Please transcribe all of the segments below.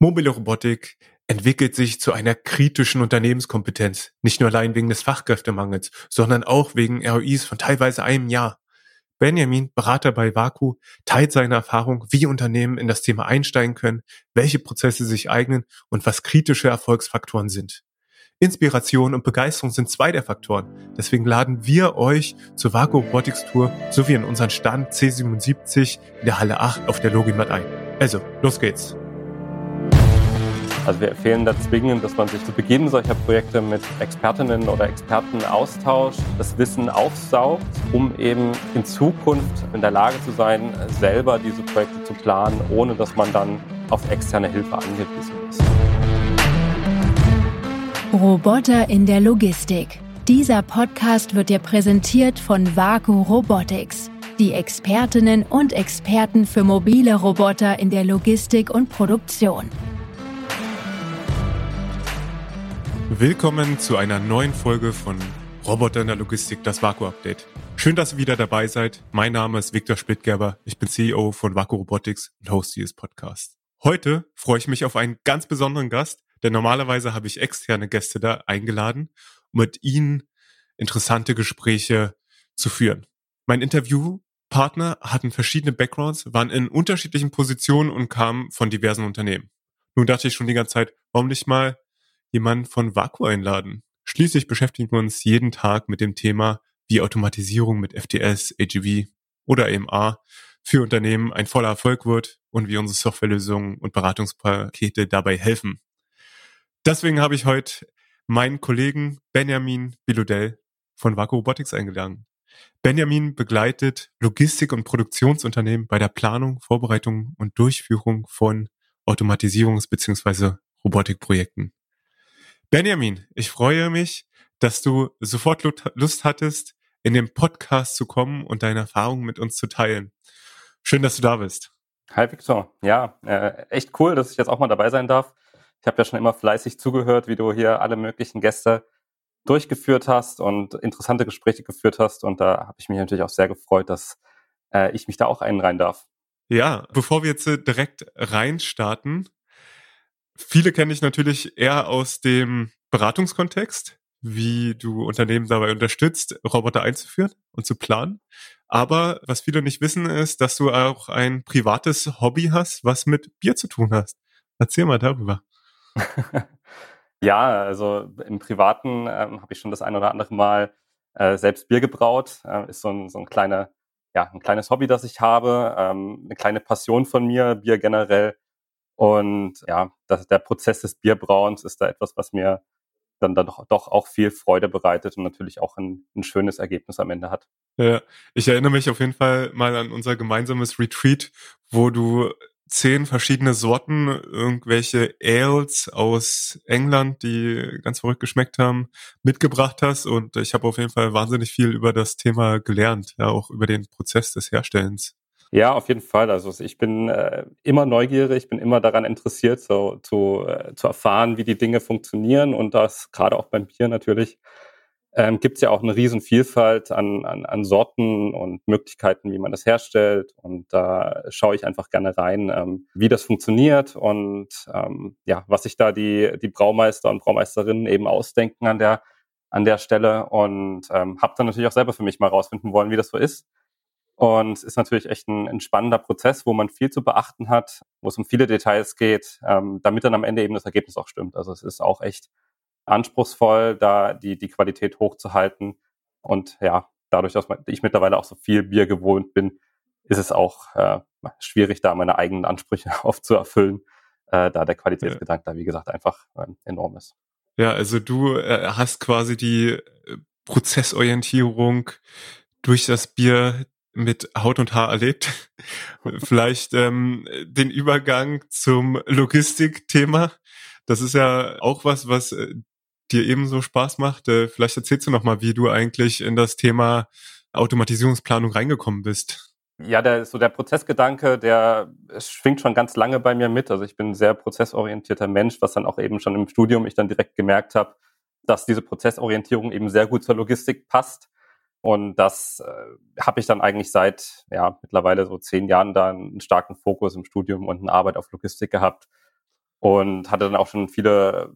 Mobile Robotik entwickelt sich zu einer kritischen Unternehmenskompetenz, nicht nur allein wegen des Fachkräftemangels, sondern auch wegen ROIs von teilweise einem Jahr. Benjamin, Berater bei Vaku, teilt seine Erfahrung, wie Unternehmen in das Thema einsteigen können, welche Prozesse sich eignen und was kritische Erfolgsfaktoren sind. Inspiration und Begeisterung sind zwei der Faktoren. Deswegen laden wir euch zur Vaku Robotics Tour sowie in unseren Stand C77 in der Halle 8 auf der Logimat ein. Also, los geht's! Also wir empfehlen da zwingend, dass man sich zu Beginn solcher Projekte mit Expertinnen oder Experten austauscht, das Wissen aufsaugt, um eben in Zukunft in der Lage zu sein, selber diese Projekte zu planen, ohne dass man dann auf externe Hilfe angewiesen ist. Roboter in der Logistik. Dieser Podcast wird dir präsentiert von Vaku Robotics, die Expertinnen und Experten für mobile Roboter in der Logistik und Produktion. Willkommen zu einer neuen Folge von Roboter in der Logistik, das Vaku-Update. Schön, dass ihr wieder dabei seid. Mein Name ist Viktor Splittgerber. Ich bin CEO von Vaku Robotics und Host dieses Podcasts. Heute freue ich mich auf einen ganz besonderen Gast, denn normalerweise habe ich externe Gäste da eingeladen, um mit ihnen interessante Gespräche zu führen. Mein Interviewpartner hatten verschiedene Backgrounds, waren in unterschiedlichen Positionen und kamen von diversen Unternehmen. Nun dachte ich schon die ganze Zeit, warum nicht mal jemanden von Vaku einladen. Schließlich beschäftigen wir uns jeden Tag mit dem Thema, wie Automatisierung mit FTS, AGV oder EMA für Unternehmen ein voller Erfolg wird und wie unsere Softwarelösungen und Beratungspakete dabei helfen. Deswegen habe ich heute meinen Kollegen Benjamin Bilodell von Vaku Robotics eingeladen. Benjamin begleitet Logistik- und Produktionsunternehmen bei der Planung, Vorbereitung und Durchführung von Automatisierungs- bzw. Robotikprojekten. Benjamin, ich freue mich, dass du sofort Lust hattest, in den Podcast zu kommen und deine Erfahrungen mit uns zu teilen. Schön, dass du da bist. Hi Victor. Ja, äh, echt cool, dass ich jetzt auch mal dabei sein darf. Ich habe ja schon immer fleißig zugehört, wie du hier alle möglichen Gäste durchgeführt hast und interessante Gespräche geführt hast. Und da habe ich mich natürlich auch sehr gefreut, dass äh, ich mich da auch einreihen darf. Ja, bevor wir jetzt direkt reinstarten, Viele kenne ich natürlich eher aus dem Beratungskontext, wie du Unternehmen dabei unterstützt, Roboter einzuführen und zu planen. Aber was viele nicht wissen, ist, dass du auch ein privates Hobby hast, was mit Bier zu tun hast. Erzähl mal darüber. ja, also im Privaten ähm, habe ich schon das ein oder andere Mal äh, selbst Bier gebraut. Äh, ist so ein, so ein kleiner, ja, ein kleines Hobby, das ich habe, ähm, eine kleine Passion von mir, Bier generell. Und ja, das, der Prozess des Bierbrauens ist da etwas, was mir dann, dann doch, doch auch viel Freude bereitet und natürlich auch ein, ein schönes Ergebnis am Ende hat. Ja, ich erinnere mich auf jeden Fall mal an unser gemeinsames Retreat, wo du zehn verschiedene Sorten, irgendwelche Ales aus England, die ganz verrückt geschmeckt haben, mitgebracht hast. Und ich habe auf jeden Fall wahnsinnig viel über das Thema gelernt, ja, auch über den Prozess des Herstellens. Ja, auf jeden Fall. Also ich bin äh, immer neugierig, bin immer daran interessiert, so zu, äh, zu erfahren, wie die Dinge funktionieren und das gerade auch beim Bier natürlich. Ähm, Gibt es ja auch eine riesen Vielfalt an, an, an Sorten und Möglichkeiten, wie man das herstellt. Und da schaue ich einfach gerne rein, ähm, wie das funktioniert und ähm, ja, was sich da die, die Braumeister und Braumeisterinnen eben ausdenken an der, an der Stelle. Und ähm, habe dann natürlich auch selber für mich mal rausfinden wollen, wie das so ist und ist natürlich echt ein, ein, spannender Prozess, wo man viel zu beachten hat, wo es um viele Details geht, ähm, damit dann am Ende eben das Ergebnis auch stimmt. Also es ist auch echt anspruchsvoll, da die, die Qualität hochzuhalten. Und ja, dadurch, dass ich mittlerweile auch so viel Bier gewohnt bin, ist es auch äh, schwierig, da meine eigenen Ansprüche aufzuerfüllen, äh, da der Qualitätsgedanke ja. da, wie gesagt, einfach äh, enorm ist. Ja, also du äh, hast quasi die äh, Prozessorientierung durch das Bier mit Haut und Haar erlebt. Vielleicht ähm, den Übergang zum Logistikthema. Das ist ja auch was, was äh, dir ebenso Spaß macht. Äh, vielleicht erzählst du noch mal, wie du eigentlich in das Thema Automatisierungsplanung reingekommen bist. Ja, der, so der Prozessgedanke, der schwingt schon ganz lange bei mir mit. Also ich bin ein sehr prozessorientierter Mensch, was dann auch eben schon im Studium ich dann direkt gemerkt habe, dass diese Prozessorientierung eben sehr gut zur Logistik passt. Und das äh, habe ich dann eigentlich seit ja mittlerweile so zehn Jahren da einen starken Fokus im Studium und eine Arbeit auf Logistik gehabt. und hatte dann auch schon viele,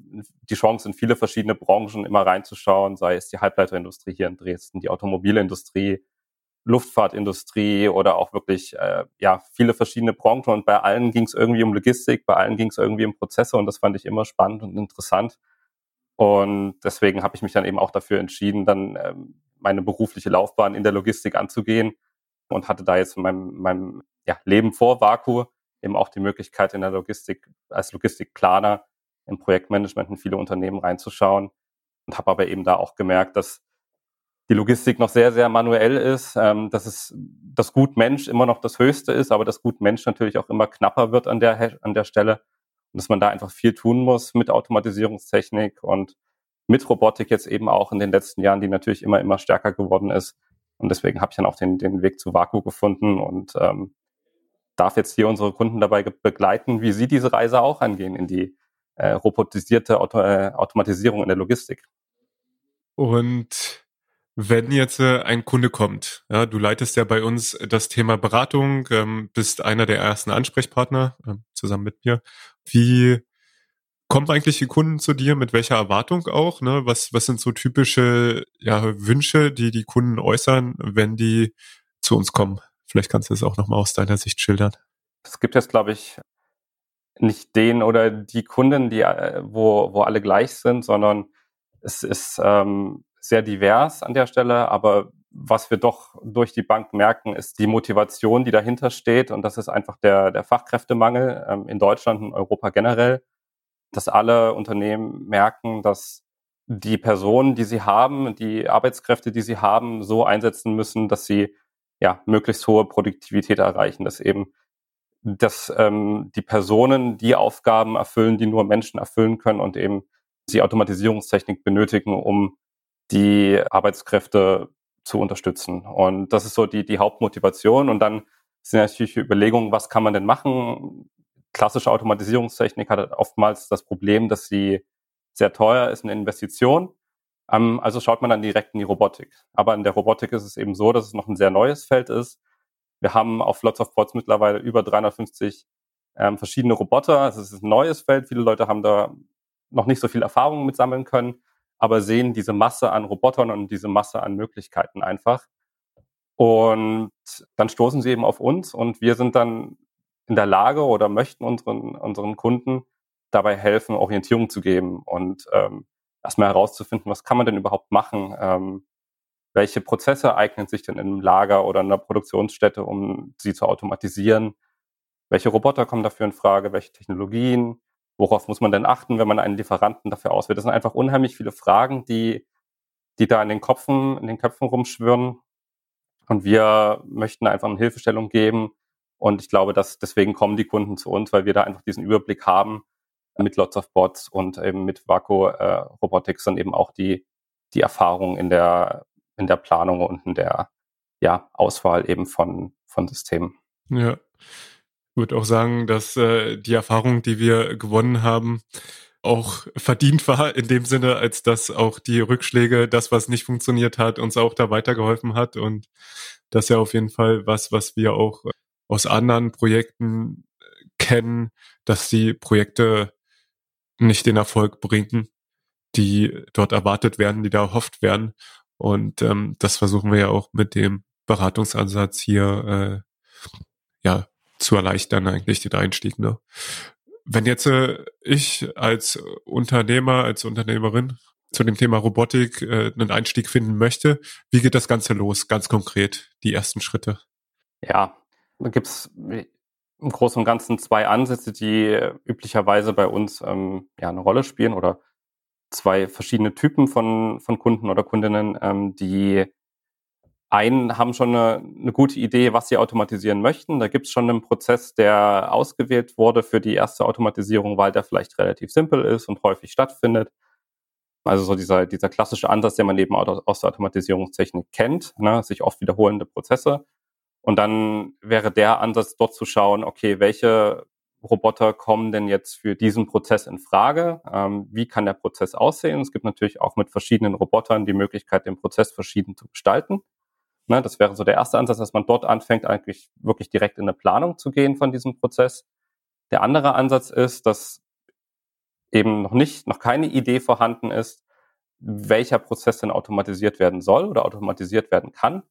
die Chance in viele verschiedene Branchen immer reinzuschauen, sei es die Halbleiterindustrie hier in Dresden, die Automobilindustrie, Luftfahrtindustrie oder auch wirklich äh, ja viele verschiedene Branchen und bei allen ging es irgendwie um Logistik, bei allen ging es irgendwie um Prozesse und das fand ich immer spannend und interessant und deswegen habe ich mich dann eben auch dafür entschieden, dann ähm, meine berufliche Laufbahn in der Logistik anzugehen und hatte da jetzt in meinem, meinem ja, Leben vor Vaku eben auch die Möglichkeit in der Logistik als Logistikplaner im Projektmanagement in viele Unternehmen reinzuschauen und habe aber eben da auch gemerkt, dass die Logistik noch sehr, sehr manuell ist, ähm, dass es das Gut Mensch immer noch das Höchste ist, aber das Gut Mensch natürlich auch immer knapper wird an der, an der Stelle und dass man da einfach viel tun muss mit Automatisierungstechnik und mit Robotik jetzt eben auch in den letzten Jahren, die natürlich immer, immer stärker geworden ist. Und deswegen habe ich dann auch den, den Weg zu Vaku gefunden und ähm, darf jetzt hier unsere Kunden dabei begleiten, wie sie diese Reise auch angehen in die äh, robotisierte Auto, äh, Automatisierung in der Logistik. Und wenn jetzt äh, ein Kunde kommt, ja, du leitest ja bei uns das Thema Beratung, ähm, bist einer der ersten Ansprechpartner äh, zusammen mit mir. Wie kommen eigentlich die Kunden zu dir? Mit welcher Erwartung auch? Ne? Was, was sind so typische ja, Wünsche, die die Kunden äußern, wenn die zu uns kommen? Vielleicht kannst du es auch nochmal aus deiner Sicht schildern. Es gibt jetzt, glaube ich, nicht den oder die Kunden, die, äh, wo, wo alle gleich sind, sondern es ist ähm, sehr divers an der Stelle. Aber was wir doch durch die Bank merken, ist die Motivation, die dahinter steht. Und das ist einfach der, der Fachkräftemangel ähm, in Deutschland und Europa generell, dass alle Unternehmen merken, dass die Personen, die sie haben, die Arbeitskräfte, die sie haben, so einsetzen müssen, dass sie ja, möglichst hohe Produktivität erreichen, dass eben dass ähm, die Personen die Aufgaben erfüllen, die nur Menschen erfüllen können und eben sie Automatisierungstechnik benötigen, um die Arbeitskräfte zu unterstützen. Und das ist so die, die Hauptmotivation. Und dann sind natürlich Überlegungen, was kann man denn machen? Klassische Automatisierungstechnik hat oftmals das Problem, dass sie sehr teuer ist, eine Investition. Ähm, also schaut man dann direkt in die Robotik. Aber in der Robotik ist es eben so, dass es noch ein sehr neues Feld ist. Wir haben auf Lots of Pods mittlerweile über 350 ähm, verschiedene Roboter. Es ist ein neues Feld. Viele Leute haben da noch nicht so viel Erfahrung mit sammeln können, aber sehen diese Masse an Robotern und diese Masse an Möglichkeiten einfach. Und dann stoßen sie eben auf uns und wir sind dann in der Lage oder möchten unseren, unseren Kunden dabei helfen, Orientierung zu geben und ähm, erstmal herauszufinden, was kann man denn überhaupt machen? Ähm, welche Prozesse eignen sich denn im Lager oder in der Produktionsstätte, um sie zu automatisieren? Welche Roboter kommen dafür in Frage? Welche Technologien? Worauf muss man denn achten, wenn man einen Lieferanten dafür auswählt? Das sind einfach unheimlich viele Fragen, die, die da in den Köpfen, in den Köpfen rumschwirren. Und wir möchten einfach eine Hilfestellung geben. Und ich glaube, dass deswegen kommen die Kunden zu uns, weil wir da einfach diesen Überblick haben, mit Lots of Bots und eben mit Vaco äh, Robotics dann eben auch die, die Erfahrung in der, in der Planung und in der ja, Auswahl eben von, von Systemen. Ja. Ich würde auch sagen, dass äh, die Erfahrung, die wir gewonnen haben, auch verdient war, in dem Sinne, als dass auch die Rückschläge, das, was nicht funktioniert hat, uns auch da weitergeholfen hat. Und das ist ja auf jeden Fall was, was wir auch aus anderen Projekten kennen, dass die Projekte nicht den Erfolg bringen, die dort erwartet werden, die da erhofft werden. Und ähm, das versuchen wir ja auch mit dem Beratungsansatz hier äh, ja zu erleichtern, eigentlich den Einstieg. Ne? Wenn jetzt äh, ich als Unternehmer, als Unternehmerin zu dem Thema Robotik äh, einen Einstieg finden möchte, wie geht das Ganze los, ganz konkret, die ersten Schritte? Ja, da gibt's im Großen und Ganzen zwei Ansätze, die üblicherweise bei uns ähm, ja eine Rolle spielen oder zwei verschiedene Typen von, von Kunden oder Kundinnen, ähm, die einen haben schon eine, eine gute Idee, was sie automatisieren möchten. Da gibt es schon einen Prozess, der ausgewählt wurde für die erste Automatisierung, weil der vielleicht relativ simpel ist und häufig stattfindet. Also so dieser, dieser klassische Ansatz, den man eben aus der Automatisierungstechnik kennt, ne, sich oft wiederholende Prozesse und dann wäre der Ansatz dort zu schauen, okay, welche Roboter kommen denn jetzt für diesen Prozess in Frage? Ähm, wie kann der Prozess aussehen? Es gibt natürlich auch mit verschiedenen Robotern die Möglichkeit, den Prozess verschieden zu gestalten. Ne, das wäre so der erste Ansatz, dass man dort anfängt, eigentlich wirklich direkt in eine Planung zu gehen von diesem Prozess. Der andere Ansatz ist, dass eben noch nicht, noch keine Idee vorhanden ist, welcher Prozess denn automatisiert werden soll oder automatisiert werden kann.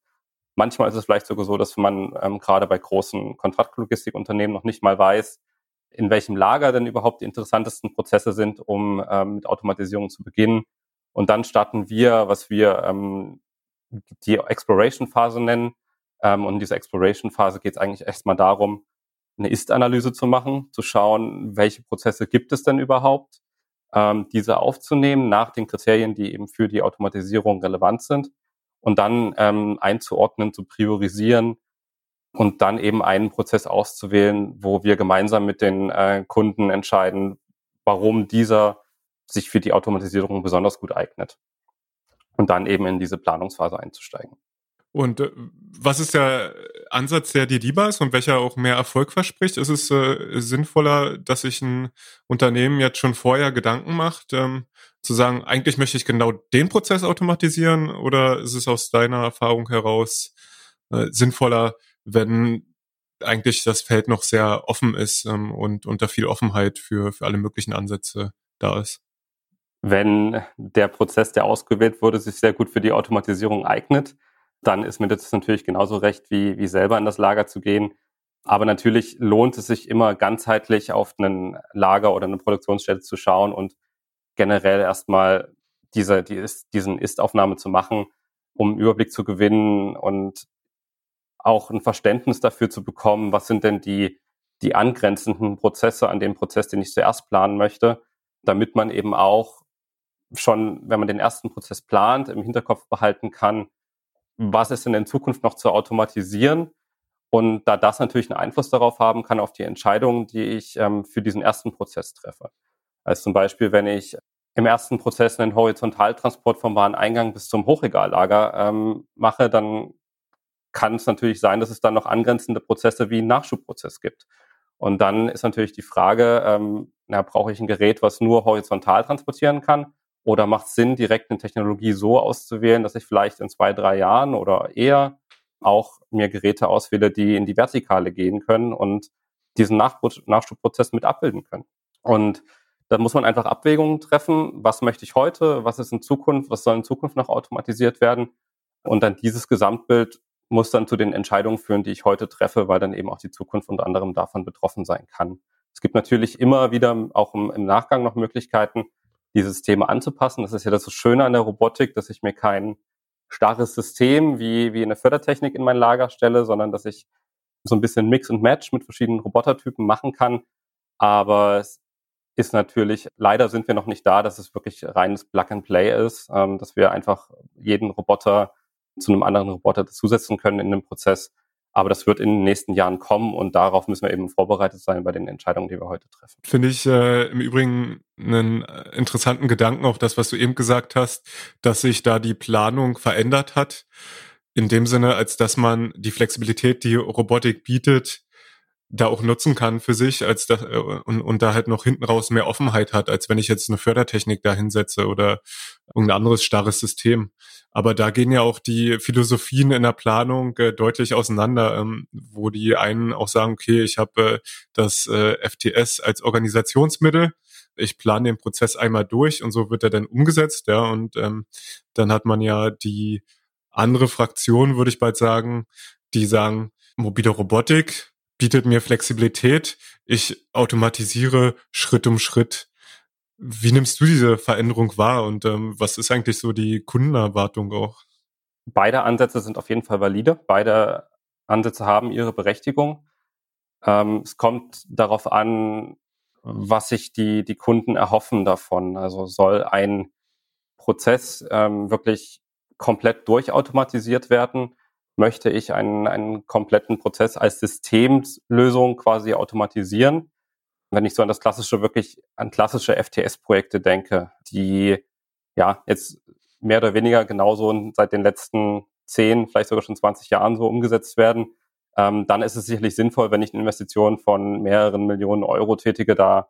Manchmal ist es vielleicht sogar so, dass man ähm, gerade bei großen Kontraktlogistikunternehmen noch nicht mal weiß, in welchem Lager denn überhaupt die interessantesten Prozesse sind, um ähm, mit Automatisierung zu beginnen. Und dann starten wir, was wir ähm, die Exploration-Phase nennen. Ähm, und in dieser Exploration-Phase geht es eigentlich erstmal darum, eine Ist-Analyse zu machen, zu schauen, welche Prozesse gibt es denn überhaupt, ähm, diese aufzunehmen nach den Kriterien, die eben für die Automatisierung relevant sind und dann ähm, einzuordnen, zu priorisieren und dann eben einen Prozess auszuwählen, wo wir gemeinsam mit den äh, Kunden entscheiden, warum dieser sich für die Automatisierung besonders gut eignet. Und dann eben in diese Planungsphase einzusteigen. Und äh, was ist der Ansatz, der dir lieber ist und welcher auch mehr Erfolg verspricht? Ist es äh, sinnvoller, dass sich ein Unternehmen jetzt schon vorher Gedanken macht, ähm, zu sagen, eigentlich möchte ich genau den Prozess automatisieren oder ist es aus deiner Erfahrung heraus äh, sinnvoller, wenn eigentlich das Feld noch sehr offen ist ähm, und unter viel Offenheit für, für alle möglichen Ansätze da ist? Wenn der Prozess, der ausgewählt wurde, sich sehr gut für die Automatisierung eignet, dann ist mir das natürlich genauso recht, wie, wie selber in das Lager zu gehen. Aber natürlich lohnt es sich immer ganzheitlich auf einen Lager oder eine Produktionsstätte zu schauen und generell erstmal diese, die ist, diesen Ist-Aufnahme zu machen, um einen Überblick zu gewinnen und auch ein Verständnis dafür zu bekommen, was sind denn die, die angrenzenden Prozesse an dem Prozess, den ich zuerst planen möchte, damit man eben auch schon, wenn man den ersten Prozess plant, im Hinterkopf behalten kann, was ist denn in Zukunft noch zu automatisieren? Und da das natürlich einen Einfluss darauf haben kann, auf die Entscheidungen, die ich ähm, für diesen ersten Prozess treffe. Also zum Beispiel, wenn ich im ersten Prozess einen Horizontaltransport vom Wareneingang bis zum Hochregallager ähm, mache, dann kann es natürlich sein, dass es dann noch angrenzende Prozesse wie einen Nachschubprozess gibt. Und dann ist natürlich die Frage, ähm, na, brauche ich ein Gerät, was nur horizontal transportieren kann? Oder macht es Sinn, direkt eine Technologie so auszuwählen, dass ich vielleicht in zwei, drei Jahren oder eher auch mir Geräte auswähle, die in die Vertikale gehen können und diesen Nachschubprozess mit abbilden können. Und da muss man einfach Abwägungen treffen. Was möchte ich heute? Was ist in Zukunft? Was soll in Zukunft noch automatisiert werden? Und dann dieses Gesamtbild muss dann zu den Entscheidungen führen, die ich heute treffe, weil dann eben auch die Zukunft unter anderem davon betroffen sein kann. Es gibt natürlich immer wieder auch im, im Nachgang noch Möglichkeiten, diese Systeme anzupassen. Das ist ja das Schöne an der Robotik, dass ich mir kein starres System wie, wie eine Fördertechnik in mein Lager stelle, sondern dass ich so ein bisschen Mix und Match mit verschiedenen Robotertypen machen kann. Aber es ist natürlich, leider sind wir noch nicht da, dass es wirklich reines Plug and Play ist, ähm, dass wir einfach jeden Roboter zu einem anderen Roboter dazusetzen können in dem Prozess. Aber das wird in den nächsten Jahren kommen und darauf müssen wir eben vorbereitet sein bei den Entscheidungen, die wir heute treffen. Finde ich äh, im Übrigen einen äh, interessanten Gedanken, auch das, was du eben gesagt hast, dass sich da die Planung verändert hat. In dem Sinne, als dass man die Flexibilität, die Robotik bietet, da auch nutzen kann für sich, als das, äh, und, und da halt noch hinten raus mehr Offenheit hat, als wenn ich jetzt eine Fördertechnik da hinsetze oder irgendein anderes starres System. Aber da gehen ja auch die Philosophien in der Planung äh, deutlich auseinander, ähm, wo die einen auch sagen, okay, ich habe äh, das äh, FTS als Organisationsmittel, ich plane den Prozess einmal durch und so wird er dann umgesetzt, ja, und ähm, dann hat man ja die andere Fraktion, würde ich bald sagen, die sagen, mobile Robotik, bietet mir Flexibilität. Ich automatisiere Schritt um Schritt. Wie nimmst du diese Veränderung wahr und ähm, was ist eigentlich so die Kundenerwartung auch? Beide Ansätze sind auf jeden Fall valide. Beide Ansätze haben ihre Berechtigung. Ähm, es kommt darauf an, was sich die, die Kunden erhoffen davon. Also soll ein Prozess ähm, wirklich komplett durchautomatisiert werden? Möchte ich einen, einen kompletten Prozess als Systemlösung quasi automatisieren. Wenn ich so an das klassische, wirklich an klassische FTS-Projekte denke, die ja jetzt mehr oder weniger genauso seit den letzten zehn, vielleicht sogar schon 20 Jahren so umgesetzt werden, ähm, dann ist es sicherlich sinnvoll, wenn ich eine Investition von mehreren Millionen Euro tätige, da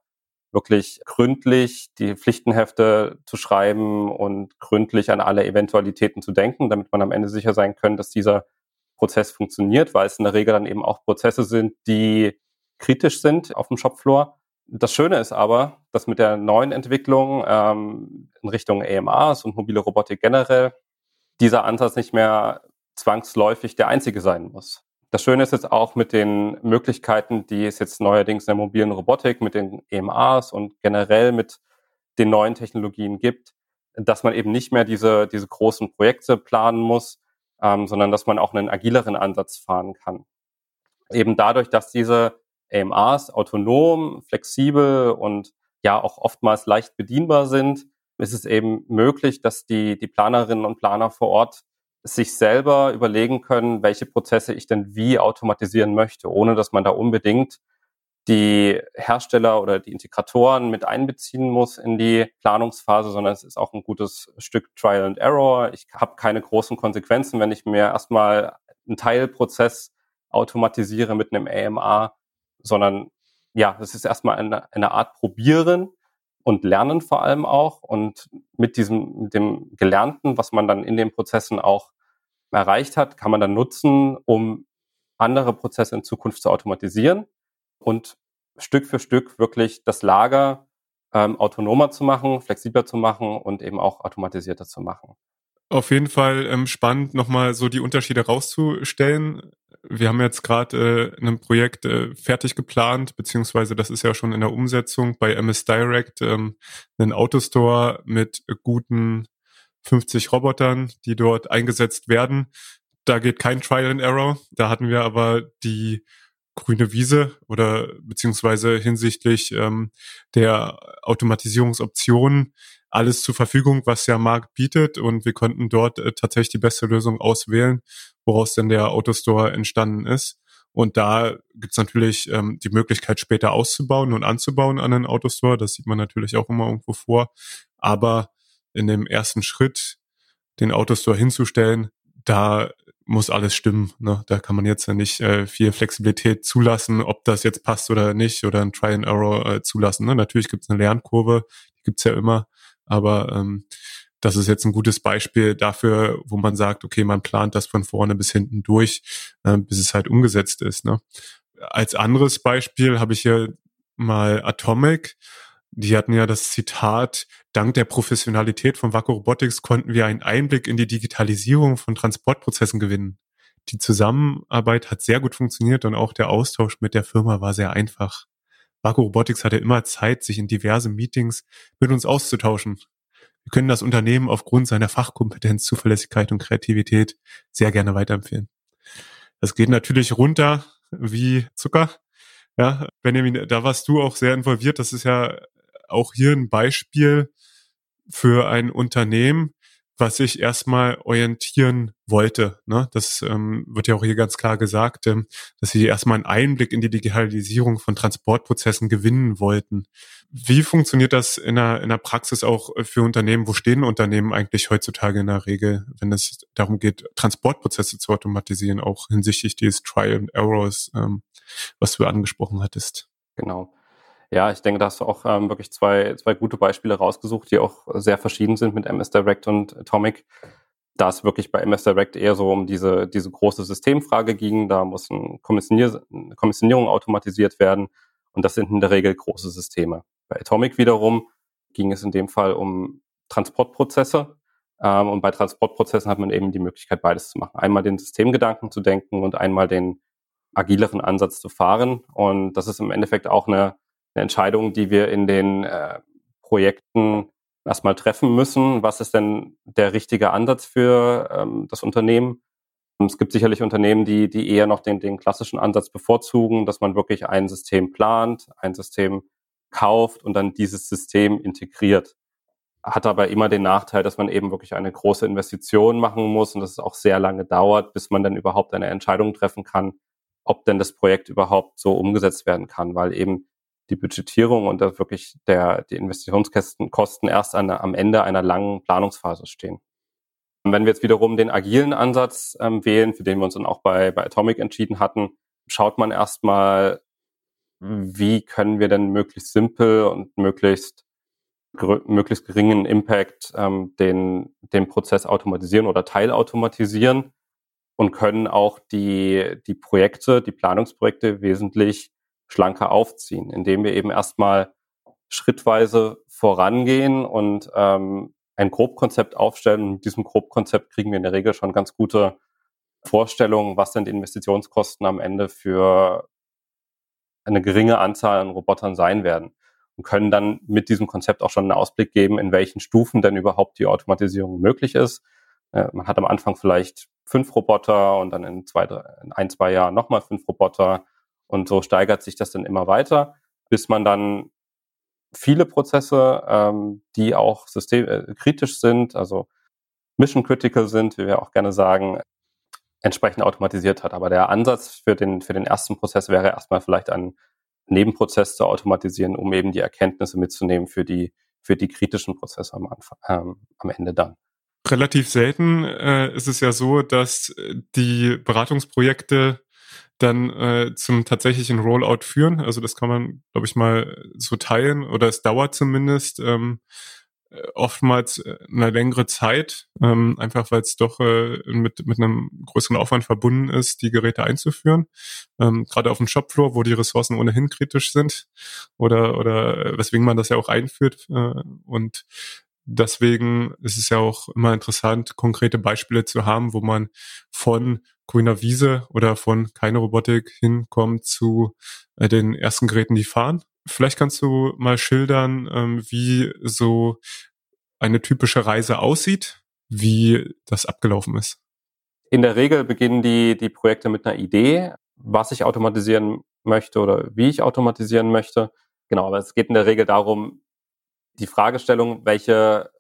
wirklich gründlich die Pflichtenhefte zu schreiben und gründlich an alle Eventualitäten zu denken, damit man am Ende sicher sein können, dass dieser Prozess funktioniert, weil es in der Regel dann eben auch Prozesse sind, die kritisch sind auf dem Shopfloor. Das Schöne ist aber, dass mit der neuen Entwicklung ähm, in Richtung AMRs und mobile Robotik generell dieser Ansatz nicht mehr zwangsläufig der einzige sein muss. Das Schöne ist jetzt auch mit den Möglichkeiten, die es jetzt neuerdings in der mobilen Robotik mit den EMAs und generell mit den neuen Technologien gibt, dass man eben nicht mehr diese, diese großen Projekte planen muss, ähm, sondern dass man auch einen agileren Ansatz fahren kann. Eben dadurch, dass diese AMRs autonom, flexibel und ja auch oftmals leicht bedienbar sind, ist es eben möglich, dass die, die Planerinnen und Planer vor Ort sich selber überlegen können, welche Prozesse ich denn wie automatisieren möchte, ohne dass man da unbedingt die Hersteller oder die Integratoren mit einbeziehen muss in die Planungsphase, sondern es ist auch ein gutes Stück Trial and Error. Ich habe keine großen Konsequenzen, wenn ich mir erstmal einen Teilprozess automatisiere mit einem AMA, sondern ja, das ist erstmal eine, eine Art Probieren und Lernen vor allem auch. Und mit diesem, mit dem Gelernten, was man dann in den Prozessen auch erreicht hat, kann man dann nutzen, um andere Prozesse in Zukunft zu automatisieren und Stück für Stück wirklich das Lager ähm, autonomer zu machen, flexibler zu machen und eben auch automatisierter zu machen. Auf jeden Fall ähm, spannend, nochmal so die Unterschiede rauszustellen. Wir haben jetzt gerade äh, ein Projekt äh, fertig geplant, beziehungsweise das ist ja schon in der Umsetzung bei MS Direct, ähm, einen Autostore mit guten 50 Robotern, die dort eingesetzt werden. Da geht kein Trial and Error. Da hatten wir aber die grüne Wiese oder beziehungsweise hinsichtlich ähm, der Automatisierungsoptionen alles zur Verfügung, was der Markt bietet und wir konnten dort äh, tatsächlich die beste Lösung auswählen, woraus denn der Autostore entstanden ist. Und da gibt's natürlich ähm, die Möglichkeit, später auszubauen und anzubauen an einen Autostore. Das sieht man natürlich auch immer irgendwo vor. Aber in dem ersten Schritt, den Autostore hinzustellen, da muss alles stimmen. Ne? Da kann man jetzt ja nicht äh, viel Flexibilität zulassen, ob das jetzt passt oder nicht, oder ein Try and Error äh, zulassen. Ne? Natürlich gibt es eine Lernkurve, die gibt's ja immer, aber ähm, das ist jetzt ein gutes Beispiel dafür, wo man sagt, okay, man plant das von vorne bis hinten durch, äh, bis es halt umgesetzt ist. Ne? Als anderes Beispiel habe ich hier mal Atomic. Die hatten ja das Zitat, dank der Professionalität von Waco Robotics konnten wir einen Einblick in die Digitalisierung von Transportprozessen gewinnen. Die Zusammenarbeit hat sehr gut funktioniert und auch der Austausch mit der Firma war sehr einfach. Waco Robotics hatte immer Zeit, sich in diverse Meetings mit uns auszutauschen. Wir können das Unternehmen aufgrund seiner Fachkompetenz, Zuverlässigkeit und Kreativität sehr gerne weiterempfehlen. Das geht natürlich runter wie Zucker. Ja, Benjamin, da warst du auch sehr involviert. Das ist ja auch hier ein Beispiel für ein Unternehmen, was ich erstmal orientieren wollte. Ne? Das ähm, wird ja auch hier ganz klar gesagt, ähm, dass sie erstmal einen Einblick in die Digitalisierung von Transportprozessen gewinnen wollten. Wie funktioniert das in der, in der Praxis auch für Unternehmen? Wo stehen Unternehmen eigentlich heutzutage in der Regel, wenn es darum geht, Transportprozesse zu automatisieren, auch hinsichtlich dieses Trial and Errors, ähm, was du angesprochen hattest? Genau. Ja, ich denke, da hast du auch ähm, wirklich zwei, zwei gute Beispiele rausgesucht, die auch sehr verschieden sind mit MS Direct und Atomic. Da es wirklich bei MS Direct eher so um diese, diese große Systemfrage ging, da muss ein Kommissionier eine Kommissionierung automatisiert werden und das sind in der Regel große Systeme. Bei Atomic wiederum ging es in dem Fall um Transportprozesse ähm, und bei Transportprozessen hat man eben die Möglichkeit, beides zu machen. Einmal den Systemgedanken zu denken und einmal den agileren Ansatz zu fahren und das ist im Endeffekt auch eine eine Entscheidung, die wir in den äh, Projekten erstmal treffen müssen. Was ist denn der richtige Ansatz für ähm, das Unternehmen? Es gibt sicherlich Unternehmen, die, die eher noch den, den klassischen Ansatz bevorzugen, dass man wirklich ein System plant, ein System kauft und dann dieses System integriert. Hat aber immer den Nachteil, dass man eben wirklich eine große Investition machen muss und dass es auch sehr lange dauert, bis man dann überhaupt eine Entscheidung treffen kann, ob denn das Projekt überhaupt so umgesetzt werden kann, weil eben die Budgetierung und da wirklich der, die Investitionskosten erst an, am Ende einer langen Planungsphase stehen. Und wenn wir jetzt wiederum den agilen Ansatz ähm, wählen, für den wir uns dann auch bei, bei Atomic entschieden hatten, schaut man erstmal, wie können wir denn möglichst simpel und möglichst möglichst geringen Impact ähm, den, den Prozess automatisieren oder teilautomatisieren und können auch die, die Projekte, die Planungsprojekte wesentlich schlanker aufziehen, indem wir eben erstmal schrittweise vorangehen und ähm, ein Grobkonzept aufstellen. Und mit diesem Grobkonzept kriegen wir in der Regel schon ganz gute Vorstellungen, was denn die Investitionskosten am Ende für eine geringe Anzahl an Robotern sein werden und können dann mit diesem Konzept auch schon einen Ausblick geben, in welchen Stufen denn überhaupt die Automatisierung möglich ist. Äh, man hat am Anfang vielleicht fünf Roboter und dann in, zwei, in ein, zwei Jahren nochmal fünf Roboter und so steigert sich das dann immer weiter, bis man dann viele Prozesse, ähm, die auch systemkritisch äh, sind, also mission critical sind, wie wir auch gerne sagen, entsprechend automatisiert hat. Aber der Ansatz für den, für den ersten Prozess wäre erstmal vielleicht einen Nebenprozess zu automatisieren, um eben die Erkenntnisse mitzunehmen für die, für die kritischen Prozesse am, Anfang, ähm, am Ende dann. Relativ selten äh, ist es ja so, dass die Beratungsprojekte dann äh, zum tatsächlichen Rollout führen. Also das kann man, glaube ich, mal so teilen oder es dauert zumindest ähm, äh, oftmals äh, eine längere Zeit, ähm, einfach weil es doch äh, mit, mit einem größeren Aufwand verbunden ist, die Geräte einzuführen. Ähm, Gerade auf dem Shopfloor, wo die Ressourcen ohnehin kritisch sind oder, oder äh, weswegen man das ja auch einführt. Äh, und deswegen ist es ja auch immer interessant, konkrete Beispiele zu haben, wo man von grüner Wiese oder von keine Robotik hinkommt zu äh, den ersten Geräten, die fahren. Vielleicht kannst du mal schildern, ähm, wie so eine typische Reise aussieht, wie das abgelaufen ist. In der Regel beginnen die, die Projekte mit einer Idee, was ich automatisieren möchte oder wie ich automatisieren möchte. Genau, aber es geht in der Regel darum, die Fragestellung, welche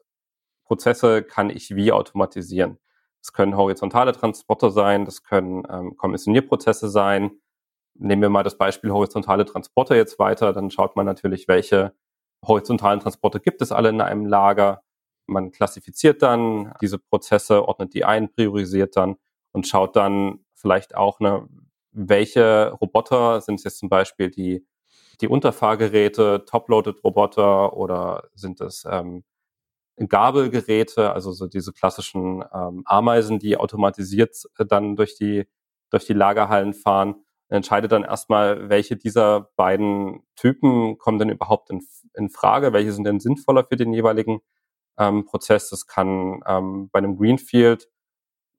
Prozesse kann ich wie automatisieren. Das können horizontale Transporter sein, das können ähm, Kommissionierprozesse sein. Nehmen wir mal das Beispiel horizontale Transporter jetzt weiter, dann schaut man natürlich, welche horizontalen Transporter gibt es alle in einem Lager. Man klassifiziert dann diese Prozesse, ordnet die ein, priorisiert dann und schaut dann vielleicht auch, ne, welche Roboter sind es jetzt zum Beispiel die die Unterfahrgeräte, Top-Loaded-Roboter oder sind es ähm, Gabelgeräte, also so diese klassischen ähm, Ameisen, die automatisiert äh, dann durch die, durch die Lagerhallen fahren. Entscheidet dann erstmal, welche dieser beiden Typen kommen denn überhaupt in, in Frage, welche sind denn sinnvoller für den jeweiligen ähm, Prozess. Das kann ähm, bei einem Greenfield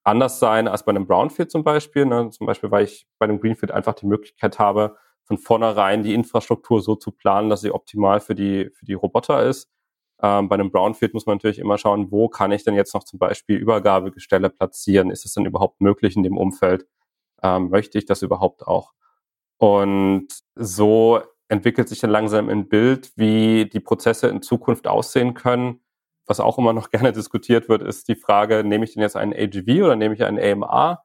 anders sein als bei einem Brownfield zum Beispiel. Ne? Zum Beispiel, weil ich bei einem Greenfield einfach die Möglichkeit habe, von vornherein die Infrastruktur so zu planen, dass sie optimal für die, für die Roboter ist. Ähm, bei einem Brownfield muss man natürlich immer schauen, wo kann ich denn jetzt noch zum Beispiel Übergabegestelle platzieren? Ist es denn überhaupt möglich in dem Umfeld? Ähm, möchte ich das überhaupt auch? Und so entwickelt sich dann langsam ein Bild, wie die Prozesse in Zukunft aussehen können. Was auch immer noch gerne diskutiert wird, ist die Frage, nehme ich denn jetzt einen AGV oder nehme ich einen AMA?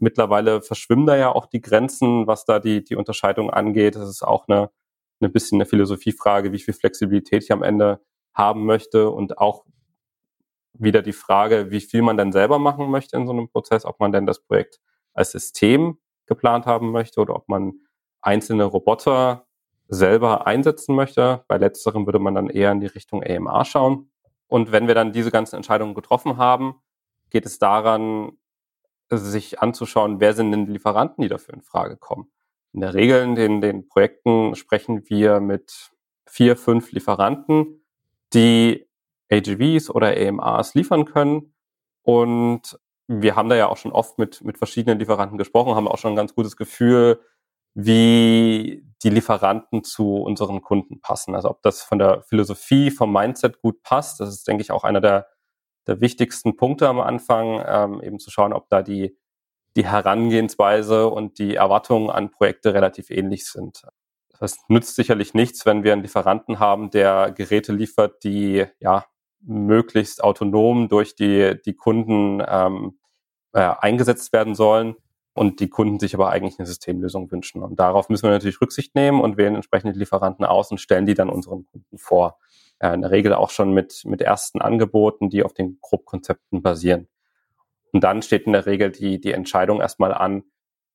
Mittlerweile verschwimmen da ja auch die Grenzen, was da die, die Unterscheidung angeht. Das ist auch eine, eine bisschen eine Philosophiefrage, wie viel Flexibilität ich am Ende haben möchte und auch wieder die Frage, wie viel man denn selber machen möchte in so einem Prozess, ob man denn das Projekt als System geplant haben möchte oder ob man einzelne Roboter selber einsetzen möchte. Bei letzterem würde man dann eher in die Richtung AMA schauen. Und wenn wir dann diese ganzen Entscheidungen getroffen haben, geht es daran, sich anzuschauen, wer sind denn die Lieferanten, die dafür in Frage kommen. In der Regel in den, den Projekten sprechen wir mit vier, fünf Lieferanten, die AGVs oder AMAs liefern können. Und wir haben da ja auch schon oft mit, mit verschiedenen Lieferanten gesprochen, haben auch schon ein ganz gutes Gefühl, wie die Lieferanten zu unseren Kunden passen. Also ob das von der Philosophie, vom Mindset gut passt. Das ist, denke ich, auch einer der der wichtigsten Punkte am Anfang, ähm, eben zu schauen, ob da die, die Herangehensweise und die Erwartungen an Projekte relativ ähnlich sind. Das nützt sicherlich nichts, wenn wir einen Lieferanten haben, der Geräte liefert, die ja möglichst autonom durch die, die Kunden ähm, äh, eingesetzt werden sollen und die Kunden sich aber eigentlich eine Systemlösung wünschen. Und darauf müssen wir natürlich Rücksicht nehmen und wählen entsprechende Lieferanten aus und stellen die dann unseren Kunden vor in der Regel auch schon mit, mit ersten Angeboten, die auf den Grobkonzepten basieren. Und dann steht in der Regel die, die Entscheidung erstmal an,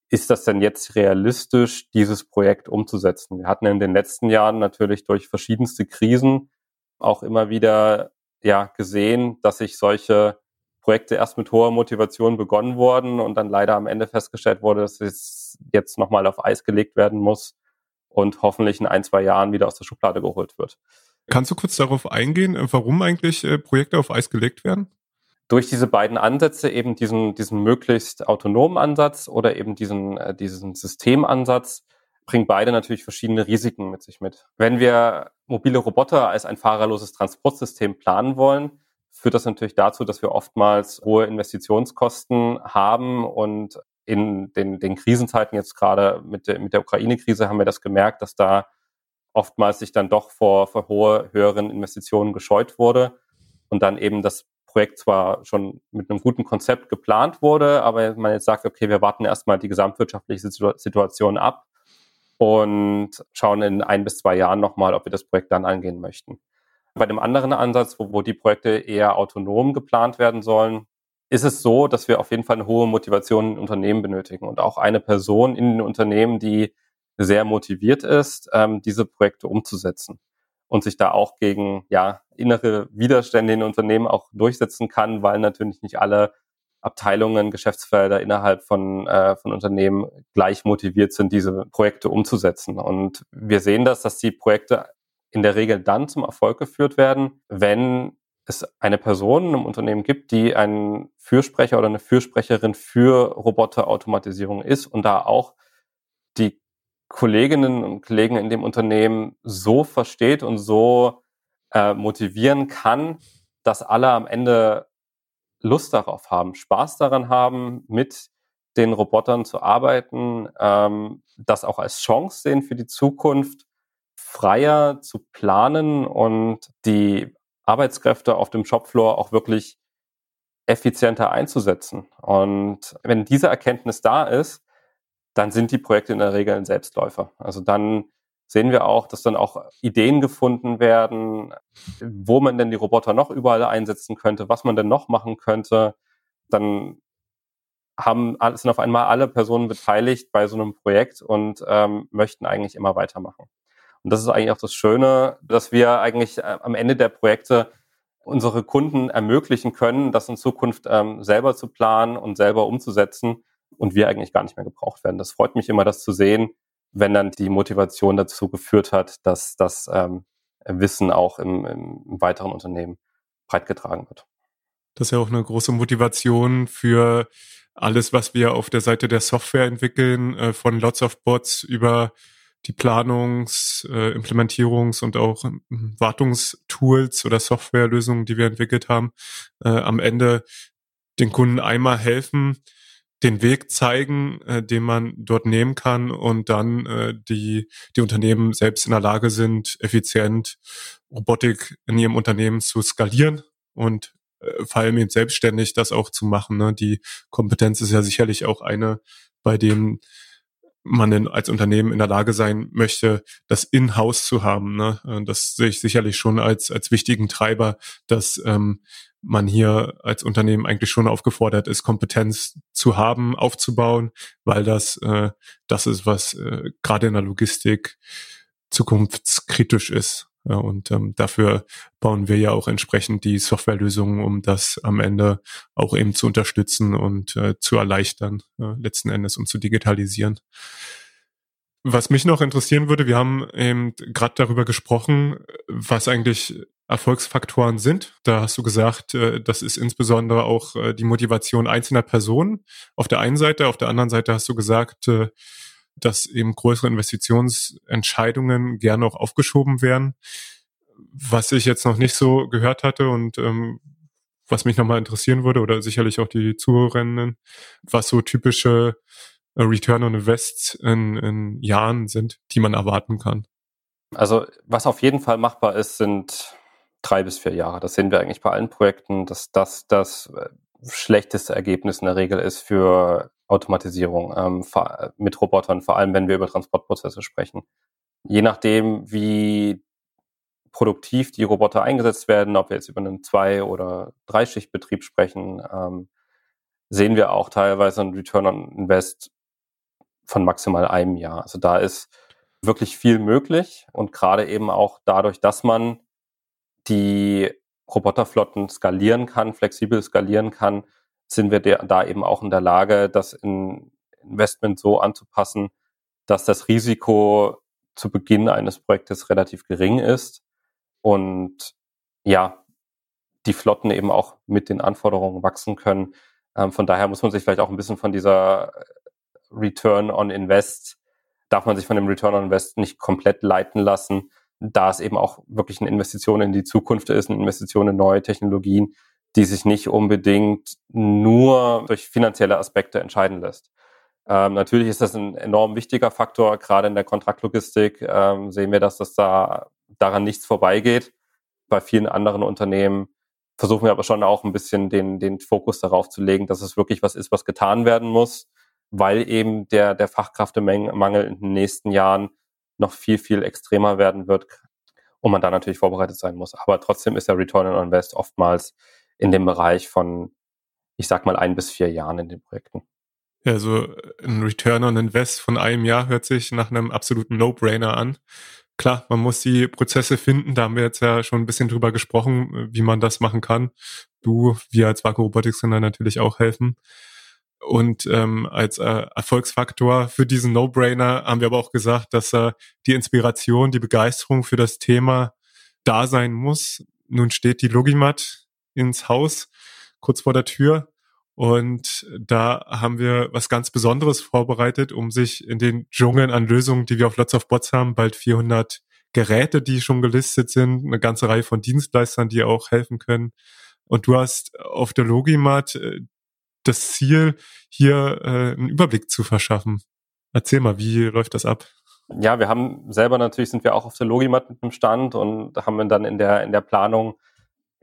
ist das denn jetzt realistisch, dieses Projekt umzusetzen? Wir hatten in den letzten Jahren natürlich durch verschiedenste Krisen auch immer wieder ja, gesehen, dass sich solche Projekte erst mit hoher Motivation begonnen wurden und dann leider am Ende festgestellt wurde, dass es jetzt nochmal auf Eis gelegt werden muss und hoffentlich in ein, zwei Jahren wieder aus der Schublade geholt wird. Kannst du kurz darauf eingehen, warum eigentlich äh, Projekte auf Eis gelegt werden? Durch diese beiden Ansätze, eben diesen, diesen möglichst autonomen Ansatz oder eben diesen, äh, diesen Systemansatz, bringen beide natürlich verschiedene Risiken mit sich mit. Wenn wir mobile Roboter als ein fahrerloses Transportsystem planen wollen, führt das natürlich dazu, dass wir oftmals hohe Investitionskosten haben und in den, den Krisenzeiten jetzt gerade mit der, mit der Ukraine-Krise haben wir das gemerkt, dass da oftmals sich dann doch vor, vor hohe, höheren Investitionen gescheut wurde und dann eben das Projekt zwar schon mit einem guten Konzept geplant wurde, aber man jetzt sagt, okay, wir warten erstmal die gesamtwirtschaftliche Situation ab und schauen in ein bis zwei Jahren nochmal, ob wir das Projekt dann angehen möchten. Bei dem anderen Ansatz, wo, wo die Projekte eher autonom geplant werden sollen, ist es so, dass wir auf jeden Fall eine hohe Motivation in Unternehmen benötigen und auch eine Person in den Unternehmen, die sehr motiviert ist, ähm, diese Projekte umzusetzen und sich da auch gegen ja, innere Widerstände in Unternehmen auch durchsetzen kann, weil natürlich nicht alle Abteilungen, Geschäftsfelder innerhalb von, äh, von Unternehmen gleich motiviert sind, diese Projekte umzusetzen. Und wir sehen das, dass die Projekte in der Regel dann zum Erfolg geführt werden, wenn es eine Person im Unternehmen gibt, die ein Fürsprecher oder eine Fürsprecherin für Roboterautomatisierung ist und da auch Kolleginnen und Kollegen in dem Unternehmen so versteht und so äh, motivieren kann, dass alle am Ende Lust darauf haben, Spaß daran haben, mit den Robotern zu arbeiten, ähm, das auch als Chance sehen für die Zukunft, freier zu planen und die Arbeitskräfte auf dem Shopfloor auch wirklich effizienter einzusetzen. Und wenn diese Erkenntnis da ist, dann sind die Projekte in der Regel ein Selbstläufer. Also dann sehen wir auch, dass dann auch Ideen gefunden werden, wo man denn die Roboter noch überall einsetzen könnte, was man denn noch machen könnte. Dann haben, sind auf einmal alle Personen beteiligt bei so einem Projekt und ähm, möchten eigentlich immer weitermachen. Und das ist eigentlich auch das Schöne, dass wir eigentlich äh, am Ende der Projekte unsere Kunden ermöglichen können, das in Zukunft ähm, selber zu planen und selber umzusetzen und wir eigentlich gar nicht mehr gebraucht werden. Das freut mich immer, das zu sehen, wenn dann die Motivation dazu geführt hat, dass das ähm, Wissen auch im, im weiteren Unternehmen breitgetragen wird. Das ist ja auch eine große Motivation für alles, was wir auf der Seite der Software entwickeln, äh, von Lots of Bots über die Planungs-, äh, Implementierungs- und auch äh, Wartungstools oder Softwarelösungen, die wir entwickelt haben, äh, am Ende den Kunden einmal helfen, den Weg zeigen, äh, den man dort nehmen kann und dann äh, die, die Unternehmen selbst in der Lage sind, effizient Robotik in ihrem Unternehmen zu skalieren und äh, vor allem eben selbstständig das auch zu machen. Ne? Die Kompetenz ist ja sicherlich auch eine, bei dem man denn als Unternehmen in der Lage sein möchte, das in-house zu haben. Ne? Das sehe ich sicherlich schon als, als wichtigen Treiber, dass ähm, man hier als Unternehmen eigentlich schon aufgefordert ist, Kompetenz zu haben, aufzubauen, weil das äh, das ist, was äh, gerade in der Logistik zukunftskritisch ist. Ja, und ähm, dafür bauen wir ja auch entsprechend die Softwarelösungen, um das am Ende auch eben zu unterstützen und äh, zu erleichtern, äh, letzten Endes, um zu digitalisieren. Was mich noch interessieren würde, wir haben eben gerade darüber gesprochen, was eigentlich Erfolgsfaktoren sind. Da hast du gesagt, äh, das ist insbesondere auch äh, die Motivation einzelner Personen auf der einen Seite. Auf der anderen Seite hast du gesagt, äh, dass eben größere Investitionsentscheidungen gerne auch aufgeschoben werden. Was ich jetzt noch nicht so gehört hatte und ähm, was mich nochmal interessieren würde oder sicherlich auch die Zuhörerinnen, was so typische äh, Return on Invest in, in Jahren sind, die man erwarten kann. Also was auf jeden Fall machbar ist, sind drei bis vier Jahre. Das sehen wir eigentlich bei allen Projekten, dass das das äh, schlechteste Ergebnis in der Regel ist für Automatisierung ähm, mit Robotern, vor allem wenn wir über Transportprozesse sprechen. Je nachdem, wie produktiv die Roboter eingesetzt werden, ob wir jetzt über einen Zwei- oder Dreischichtbetrieb sprechen, ähm, sehen wir auch teilweise ein Return on Invest von maximal einem Jahr. Also da ist wirklich viel möglich und gerade eben auch dadurch, dass man die Roboterflotten skalieren kann, flexibel skalieren kann, sind wir da eben auch in der Lage, das Investment so anzupassen, dass das Risiko zu Beginn eines Projektes relativ gering ist und ja, die Flotten eben auch mit den Anforderungen wachsen können. Ähm, von daher muss man sich vielleicht auch ein bisschen von dieser Return on Invest, darf man sich von dem Return on Invest nicht komplett leiten lassen, da es eben auch wirklich eine Investition in die Zukunft ist, eine Investition in neue Technologien, die sich nicht unbedingt nur durch finanzielle Aspekte entscheiden lässt. Ähm, natürlich ist das ein enorm wichtiger Faktor, gerade in der Kontraktlogistik ähm, sehen wir, dass das da daran nichts vorbeigeht. Bei vielen anderen Unternehmen versuchen wir aber schon auch ein bisschen den, den Fokus darauf zu legen, dass es wirklich was ist, was getan werden muss, weil eben der, der Fachkräftemangel in den nächsten Jahren noch viel, viel extremer werden wird und man da natürlich vorbereitet sein muss. Aber trotzdem ist der Return on Invest oftmals in dem Bereich von, ich sag mal, ein bis vier Jahren in den Projekten. Ja, so ein Return on Invest von einem Jahr hört sich nach einem absoluten No-Brainer an. Klar, man muss die Prozesse finden. Da haben wir jetzt ja schon ein bisschen drüber gesprochen, wie man das machen kann. Du, wir als Vaku Robotics können da natürlich auch helfen. Und ähm, als äh, Erfolgsfaktor für diesen No-Brainer haben wir aber auch gesagt, dass äh, die Inspiration, die Begeisterung für das Thema da sein muss. Nun steht die Logimat ins Haus, kurz vor der Tür. Und da haben wir was ganz Besonderes vorbereitet, um sich in den Dschungeln an Lösungen, die wir auf Lots of Bots haben, bald 400 Geräte, die schon gelistet sind, eine ganze Reihe von Dienstleistern, die auch helfen können. Und du hast auf der Logimat äh, das Ziel, hier äh, einen Überblick zu verschaffen. Erzähl mal, wie läuft das ab? Ja, wir haben selber natürlich sind wir auch auf der Logimat mit dem Stand und haben dann in der in der Planung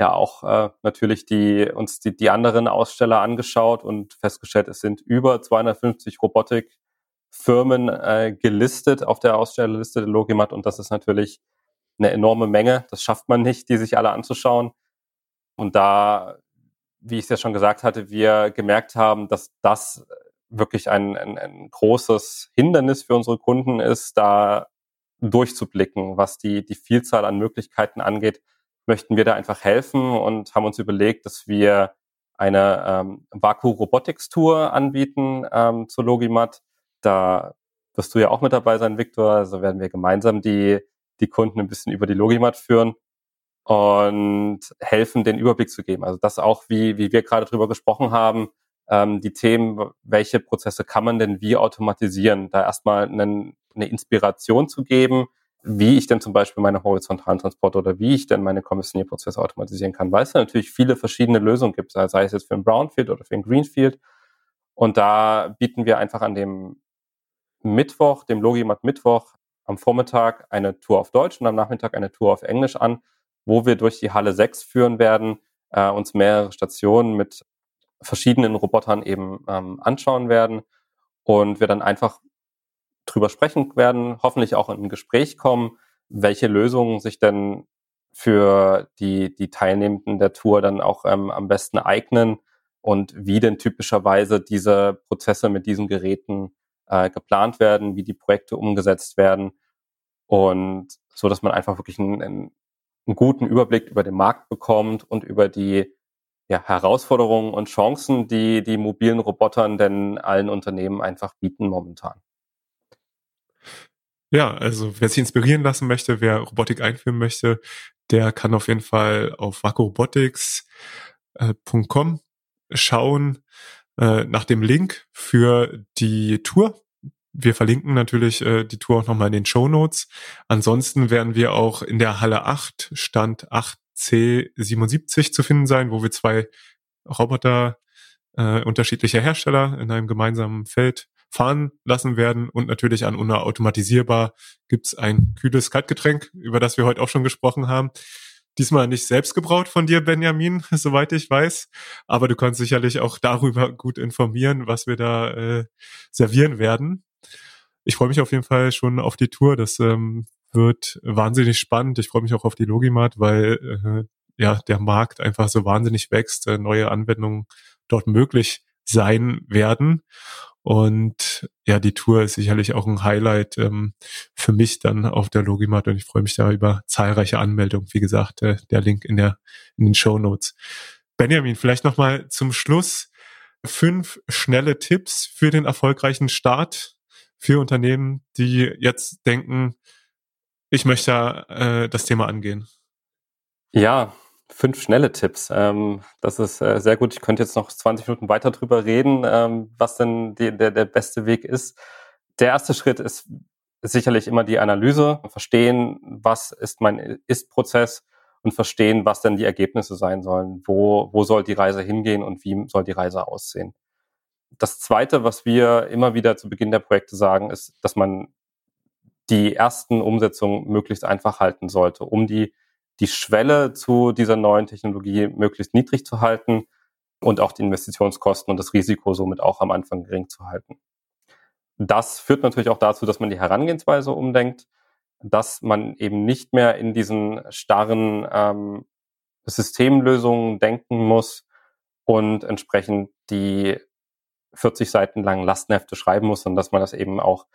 ja auch äh, natürlich die uns die, die anderen Aussteller angeschaut und festgestellt, es sind über 250 Robotikfirmen äh, gelistet auf der Ausstellerliste der Logimat und das ist natürlich eine enorme Menge. Das schafft man nicht, die sich alle anzuschauen. Und da wie ich es ja schon gesagt hatte, wir gemerkt haben, dass das wirklich ein, ein, ein großes Hindernis für unsere Kunden ist, da durchzublicken, was die, die Vielzahl an Möglichkeiten angeht, möchten wir da einfach helfen und haben uns überlegt, dass wir eine ähm, Vaku Robotics Tour anbieten ähm, zur Logimat. Da wirst du ja auch mit dabei sein, Victor. Also werden wir gemeinsam die, die Kunden ein bisschen über die Logimat führen und helfen, den Überblick zu geben. Also das auch, wie, wie wir gerade drüber gesprochen haben, ähm, die Themen, welche Prozesse kann man denn wie automatisieren, da erstmal einen, eine Inspiration zu geben, wie ich denn zum Beispiel meine horizontalen Transporte oder wie ich denn meine Kommissionierprozesse automatisieren kann, weil es natürlich viele verschiedene Lösungen gibt, sei es jetzt für ein Brownfield oder für ein Greenfield. Und da bieten wir einfach an dem Mittwoch, dem Logimat Mittwoch, am Vormittag eine Tour auf Deutsch und am Nachmittag eine Tour auf Englisch an, wo wir durch die Halle 6 führen werden, äh, uns mehrere Stationen mit verschiedenen Robotern eben ähm, anschauen werden und wir dann einfach drüber sprechen werden, hoffentlich auch in ein Gespräch kommen, welche Lösungen sich denn für die, die Teilnehmenden der Tour dann auch ähm, am besten eignen und wie denn typischerweise diese Prozesse mit diesen Geräten äh, geplant werden, wie die Projekte umgesetzt werden und so, dass man einfach wirklich ein, ein einen guten Überblick über den Markt bekommt und über die ja, Herausforderungen und Chancen, die die mobilen Robotern denn allen Unternehmen einfach bieten momentan. Ja, also wer sich inspirieren lassen möchte, wer Robotik einführen möchte, der kann auf jeden Fall auf wacorobotics.com schauen äh, nach dem Link für die Tour wir verlinken natürlich äh, die Tour auch nochmal in den Show Notes. Ansonsten werden wir auch in der Halle 8, Stand 8C77 zu finden sein, wo wir zwei Roboter äh, unterschiedlicher Hersteller in einem gemeinsamen Feld fahren lassen werden und natürlich an unautomatisierbar gibt's ein kühles Kaltgetränk, über das wir heute auch schon gesprochen haben. Diesmal nicht selbst gebraut von dir, Benjamin, soweit ich weiß. Aber du kannst sicherlich auch darüber gut informieren, was wir da äh, servieren werden ich freue mich auf jeden Fall schon auf die Tour. Das ähm, wird wahnsinnig spannend. Ich freue mich auch auf die Logimat, weil äh, ja der Markt einfach so wahnsinnig wächst, äh, neue Anwendungen dort möglich sein werden. Und ja, die Tour ist sicherlich auch ein Highlight ähm, für mich dann auf der Logimat und ich freue mich da über zahlreiche Anmeldungen. Wie gesagt, äh, der Link in der in den Show Notes. Benjamin, vielleicht noch mal zum Schluss fünf schnelle Tipps für den erfolgreichen Start für Unternehmen, die jetzt denken, ich möchte äh, das Thema angehen? Ja, fünf schnelle Tipps. Ähm, das ist äh, sehr gut. Ich könnte jetzt noch 20 Minuten weiter drüber reden, ähm, was denn die, der, der beste Weg ist. Der erste Schritt ist sicherlich immer die Analyse, verstehen, was ist mein Ist-Prozess und verstehen, was denn die Ergebnisse sein sollen. Wo, wo soll die Reise hingehen und wie soll die Reise aussehen? Das zweite, was wir immer wieder zu Beginn der Projekte sagen, ist, dass man die ersten Umsetzungen möglichst einfach halten sollte, um die die Schwelle zu dieser neuen Technologie möglichst niedrig zu halten und auch die Investitionskosten und das Risiko somit auch am Anfang gering zu halten. Das führt natürlich auch dazu, dass man die Herangehensweise umdenkt, dass man eben nicht mehr in diesen starren ähm, Systemlösungen denken muss und entsprechend die 40 Seiten langen Lastenhefte schreiben muss, sondern dass man das eben auch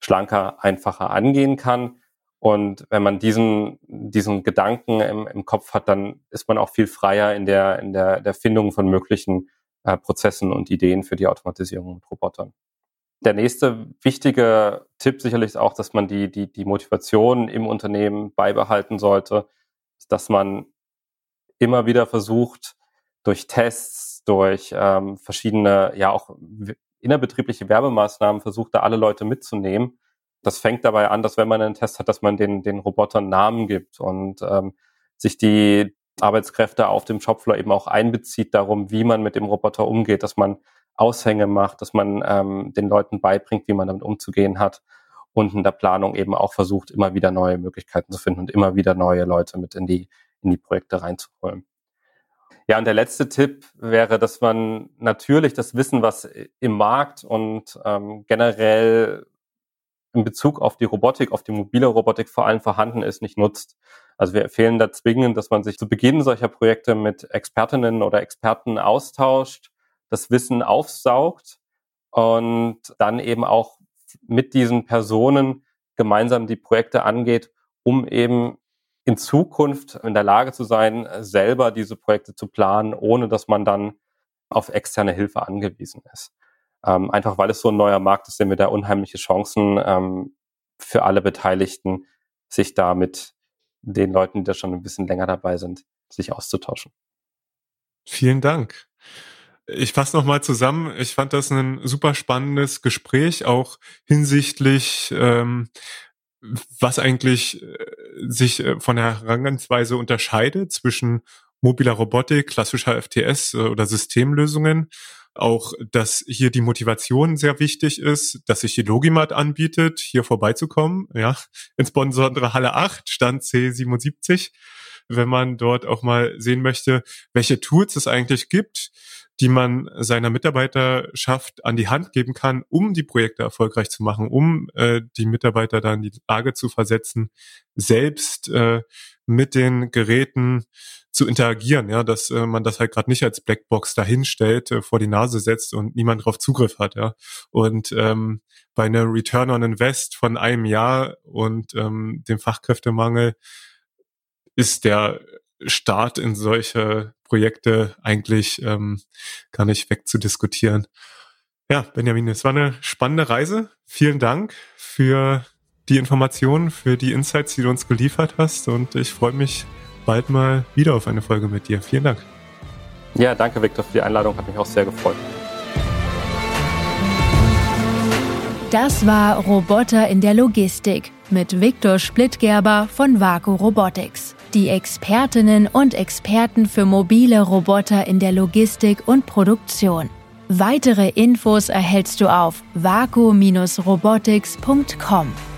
schlanker, einfacher angehen kann und wenn man diesen, diesen Gedanken im, im Kopf hat, dann ist man auch viel freier in der, in der, der Findung von möglichen äh, Prozessen und Ideen für die Automatisierung mit Robotern. Der nächste wichtige Tipp sicherlich ist auch, dass man die, die, die Motivation im Unternehmen beibehalten sollte, dass man immer wieder versucht, durch Tests, durch ähm, verschiedene, ja auch innerbetriebliche Werbemaßnahmen versucht, da alle Leute mitzunehmen das fängt dabei an, dass wenn man einen Test hat, dass man den, den Robotern Namen gibt und ähm, sich die Arbeitskräfte auf dem Shopfloor eben auch einbezieht darum, wie man mit dem Roboter umgeht, dass man Aushänge macht, dass man ähm, den Leuten beibringt, wie man damit umzugehen hat und in der Planung eben auch versucht, immer wieder neue Möglichkeiten zu finden und immer wieder neue Leute mit in die, in die Projekte reinzuholen. Ja, und der letzte Tipp wäre, dass man natürlich das Wissen, was im Markt und ähm, generell in Bezug auf die Robotik, auf die mobile Robotik vor allem vorhanden ist, nicht nutzt. Also wir empfehlen da zwingend, dass man sich zu Beginn solcher Projekte mit Expertinnen oder Experten austauscht, das Wissen aufsaugt und dann eben auch mit diesen Personen gemeinsam die Projekte angeht, um eben in Zukunft in der Lage zu sein, selber diese Projekte zu planen, ohne dass man dann auf externe Hilfe angewiesen ist. Ähm, einfach weil es so ein neuer Markt ist, sehen wir da unheimliche Chancen ähm, für alle Beteiligten, sich da mit den Leuten, die da schon ein bisschen länger dabei sind, sich auszutauschen. Vielen Dank. Ich fasse nochmal zusammen. Ich fand das ein super spannendes Gespräch, auch hinsichtlich, ähm, was eigentlich äh, sich äh, von der Herangehensweise unterscheidet zwischen mobiler Robotik, klassischer FTS äh, oder Systemlösungen auch, dass hier die Motivation sehr wichtig ist, dass sich die Logimat anbietet, hier vorbeizukommen, ja, insbesondere Halle 8, Stand C77, wenn man dort auch mal sehen möchte, welche Tools es eigentlich gibt, die man seiner Mitarbeiterschaft an die Hand geben kann, um die Projekte erfolgreich zu machen, um äh, die Mitarbeiter dann in die Lage zu versetzen, selbst äh, mit den Geräten zu interagieren, ja, dass äh, man das halt gerade nicht als Blackbox dahinstellt, äh, vor die Nase setzt und niemand darauf Zugriff hat, ja. Und ähm, bei einer Return on Invest von einem Jahr und ähm, dem Fachkräftemangel ist der Start in solche Projekte eigentlich ähm, gar nicht wegzudiskutieren. Ja, Benjamin, es war eine spannende Reise. Vielen Dank für die Informationen, für die Insights, die du uns geliefert hast. Und ich freue mich bald mal wieder auf eine Folge mit dir. Vielen Dank. Ja, danke, Victor, für die Einladung. Hat mich auch sehr gefreut. Das war Roboter in der Logistik mit Viktor Splittgerber von Vaku Robotics. Die Expertinnen und Experten für mobile Roboter in der Logistik und Produktion. Weitere Infos erhältst du auf vaku-robotics.com.